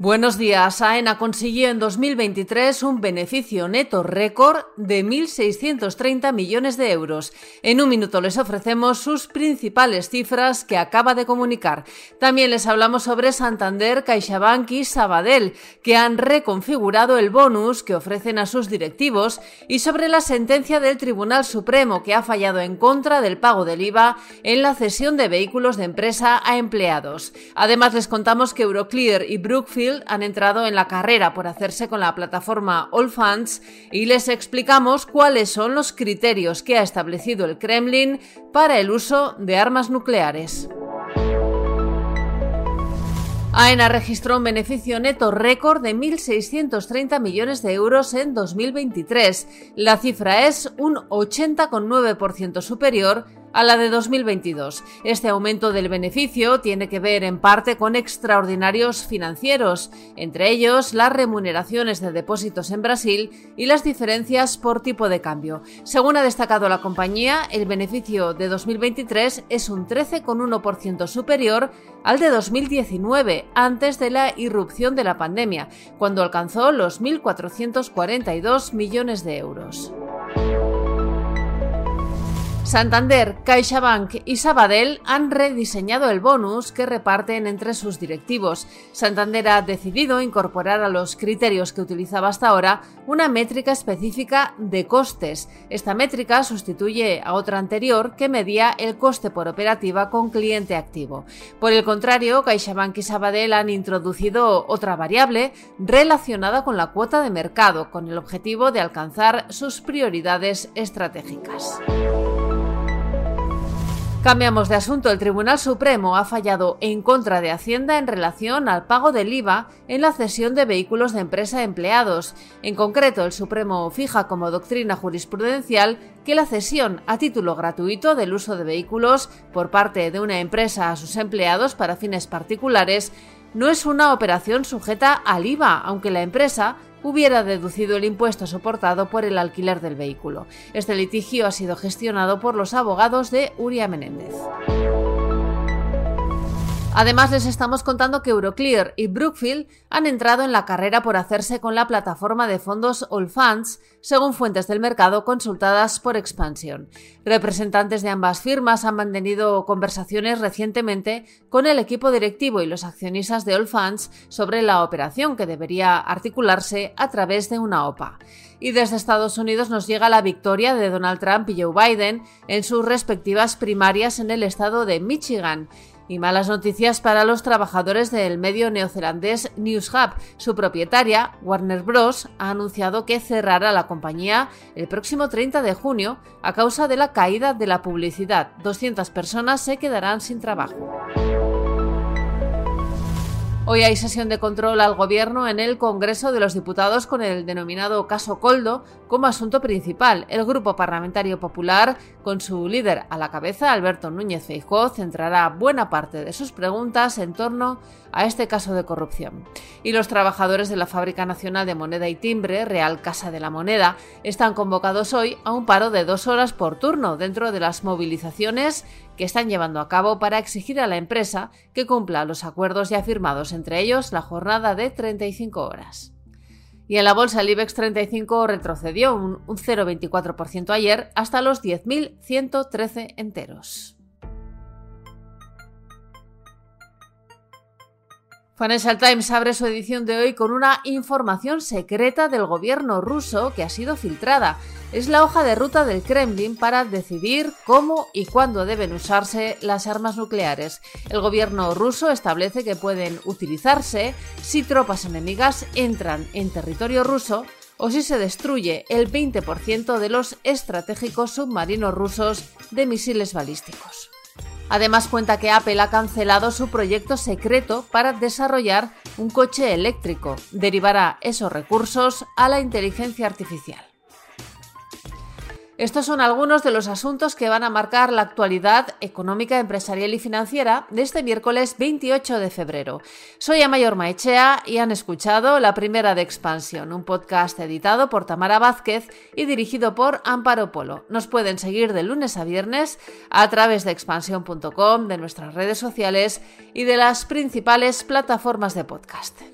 Buenos días. AENA consiguió en 2023 un beneficio neto récord de 1.630 millones de euros. En un minuto les ofrecemos sus principales cifras que acaba de comunicar. También les hablamos sobre Santander, CaixaBank y Sabadell, que han reconfigurado el bonus que ofrecen a sus directivos y sobre la sentencia del Tribunal Supremo que ha fallado en contra del pago del IVA en la cesión de vehículos de empresa a empleados. Además les contamos que Euroclear y Brookfield han entrado en la carrera por hacerse con la plataforma All Funds y les explicamos cuáles son los criterios que ha establecido el Kremlin para el uso de armas nucleares. AENA registró un beneficio neto récord de 1.630 millones de euros en 2023. La cifra es un 80,9% superior a la de 2022. Este aumento del beneficio tiene que ver en parte con extraordinarios financieros, entre ellos las remuneraciones de depósitos en Brasil y las diferencias por tipo de cambio. Según ha destacado la compañía, el beneficio de 2023 es un 13,1% superior al de 2019, antes de la irrupción de la pandemia, cuando alcanzó los 1.442 millones de euros. Santander, CaixaBank y Sabadell han rediseñado el bonus que reparten entre sus directivos. Santander ha decidido incorporar a los criterios que utilizaba hasta ahora una métrica específica de costes. Esta métrica sustituye a otra anterior que medía el coste por operativa con cliente activo. Por el contrario, CaixaBank y Sabadell han introducido otra variable relacionada con la cuota de mercado, con el objetivo de alcanzar sus prioridades estratégicas. Cambiamos de asunto. El Tribunal Supremo ha fallado en contra de Hacienda en relación al pago del IVA en la cesión de vehículos de empresa a empleados. En concreto, el Supremo fija como doctrina jurisprudencial que la cesión a título gratuito del uso de vehículos por parte de una empresa a sus empleados para fines particulares no es una operación sujeta al IVA, aunque la empresa hubiera deducido el impuesto soportado por el alquiler del vehículo. Este litigio ha sido gestionado por los abogados de Uria Menéndez. Además, les estamos contando que Euroclear y Brookfield han entrado en la carrera por hacerse con la plataforma de fondos All Funds, según fuentes del mercado consultadas por Expansión. Representantes de ambas firmas han mantenido conversaciones recientemente con el equipo directivo y los accionistas de All Funds sobre la operación que debería articularse a través de una OPA. Y desde Estados Unidos nos llega la victoria de Donald Trump y Joe Biden en sus respectivas primarias en el estado de Michigan y malas noticias para los trabajadores del medio neozelandés NewsHub. Su propietaria, Warner Bros., ha anunciado que cerrará la compañía el próximo 30 de junio a causa de la caída de la publicidad. 200 personas se quedarán sin trabajo. Hoy hay sesión de control al Gobierno en el Congreso de los Diputados con el denominado caso Coldo como asunto principal. El Grupo Parlamentario Popular, con su líder a la cabeza, Alberto Núñez Feijóo, centrará buena parte de sus preguntas en torno a este caso de corrupción. Y los trabajadores de la Fábrica Nacional de Moneda y Timbre, Real Casa de la Moneda, están convocados hoy a un paro de dos horas por turno dentro de las movilizaciones que están llevando a cabo para exigir a la empresa que cumpla los acuerdos ya firmados, entre ellos la jornada de 35 horas. Y en la bolsa el IBEX 35 retrocedió un, un 0,24% ayer hasta los 10.113 enteros. Financial Times abre su edición de hoy con una información secreta del gobierno ruso que ha sido filtrada. Es la hoja de ruta del Kremlin para decidir cómo y cuándo deben usarse las armas nucleares. El gobierno ruso establece que pueden utilizarse si tropas enemigas entran en territorio ruso o si se destruye el 20% de los estratégicos submarinos rusos de misiles balísticos. Además cuenta que Apple ha cancelado su proyecto secreto para desarrollar un coche eléctrico. Derivará esos recursos a la inteligencia artificial. Estos son algunos de los asuntos que van a marcar la actualidad económica, empresarial y financiera de este miércoles 28 de febrero. Soy Amayor Maechea y han escuchado La Primera de Expansión, un podcast editado por Tamara Vázquez y dirigido por Amparo Polo. Nos pueden seguir de lunes a viernes a través de expansión.com, de nuestras redes sociales y de las principales plataformas de podcast.